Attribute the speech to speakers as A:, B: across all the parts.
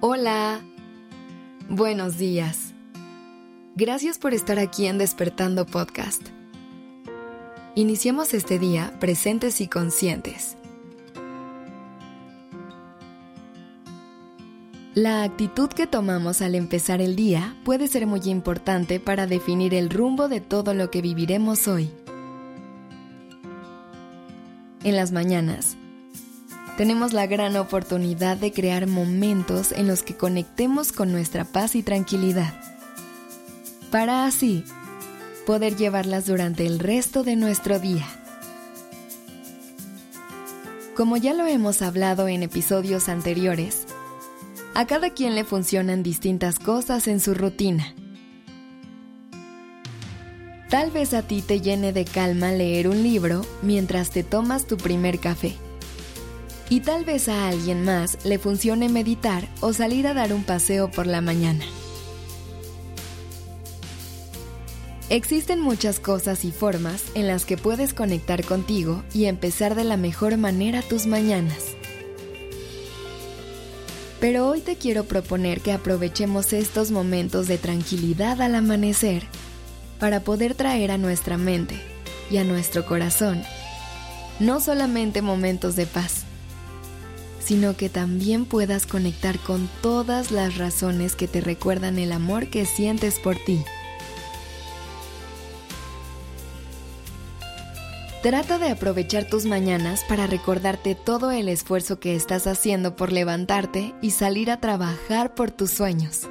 A: Hola. Buenos días. Gracias por estar aquí en Despertando Podcast. Iniciemos este día presentes y conscientes. La actitud que tomamos al empezar el día puede ser muy importante para definir el rumbo de todo lo que viviremos hoy. En las mañanas, tenemos la gran oportunidad de crear momentos en los que conectemos con nuestra paz y tranquilidad, para así poder llevarlas durante el resto de nuestro día. Como ya lo hemos hablado en episodios anteriores, a cada quien le funcionan distintas cosas en su rutina. Tal vez a ti te llene de calma leer un libro mientras te tomas tu primer café y tal vez a alguien más le funcione meditar o salir a dar un paseo por la mañana. Existen muchas cosas y formas en las que puedes conectar contigo y empezar de la mejor manera tus mañanas. Pero hoy te quiero proponer que aprovechemos estos momentos de tranquilidad al amanecer para poder traer a nuestra mente y a nuestro corazón no solamente momentos de paz, sino que también puedas conectar con todas las razones que te recuerdan el amor que sientes por ti. Trata de aprovechar tus mañanas para recordarte todo el esfuerzo que estás haciendo por levantarte y salir a trabajar por tus sueños.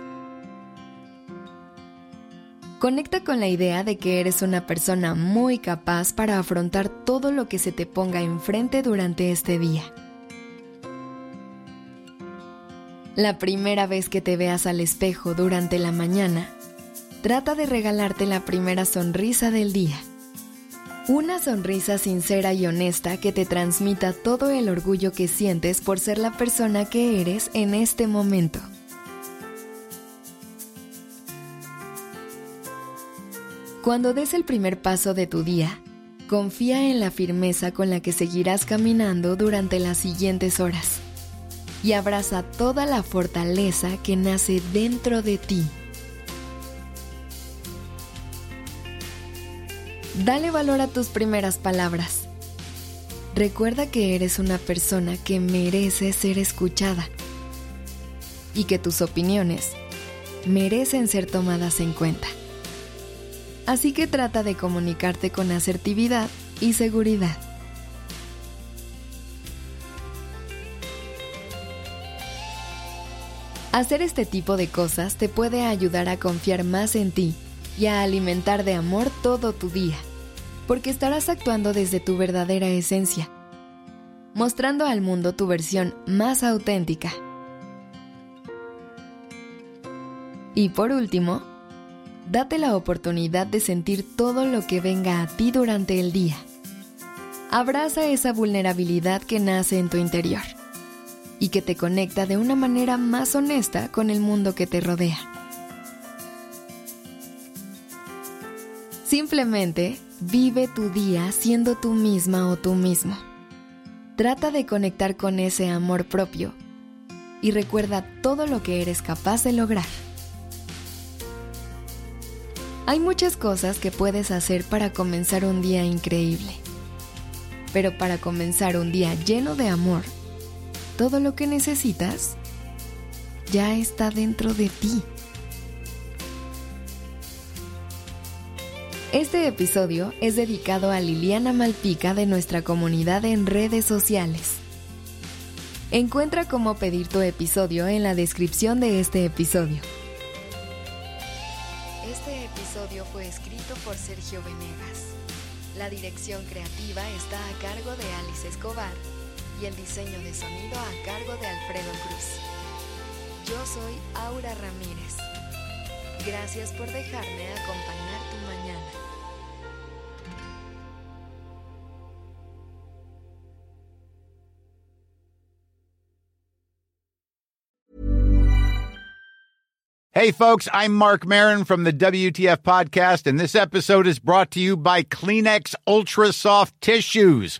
A: Conecta con la idea de que eres una persona muy capaz para afrontar todo lo que se te ponga enfrente durante este día. La primera vez que te veas al espejo durante la mañana, trata de regalarte la primera sonrisa del día. Una sonrisa sincera y honesta que te transmita todo el orgullo que sientes por ser la persona que eres en este momento. Cuando des el primer paso de tu día, confía en la firmeza con la que seguirás caminando durante las siguientes horas y abraza toda la fortaleza que nace dentro de ti. Dale valor a tus primeras palabras. Recuerda que eres una persona que merece ser escuchada y que tus opiniones merecen ser tomadas en cuenta. Así que trata de comunicarte con asertividad y seguridad. Hacer este tipo de cosas te puede ayudar a confiar más en ti y a alimentar de amor todo tu día, porque estarás actuando desde tu verdadera esencia, mostrando al mundo tu versión más auténtica. Y por último, date la oportunidad de sentir todo lo que venga a ti durante el día. Abraza esa vulnerabilidad que nace en tu interior y que te conecta de una manera más honesta con el mundo que te rodea. Simplemente vive tu día siendo tú misma o tú mismo. Trata de conectar con ese amor propio y recuerda todo lo que eres capaz de lograr. Hay muchas cosas que puedes hacer para comenzar un día increíble. Pero para comenzar un día lleno de amor, todo lo que necesitas ya está dentro de ti. Este episodio es dedicado a Liliana Malpica de nuestra comunidad en redes sociales. Encuentra cómo pedir tu episodio en la descripción de este episodio. Este episodio fue escrito por Sergio Venegas. La dirección creativa está a cargo de Alice Escobar y el diseño de sonido a cargo de Alfredo Cruz. Yo soy Aura Ramírez. Gracias por dejarme acompañar tu mañana.
B: Hey folks, I'm Mark Marin from the WTF podcast and this episode is brought to you by Kleenex Ultra Soft Tissues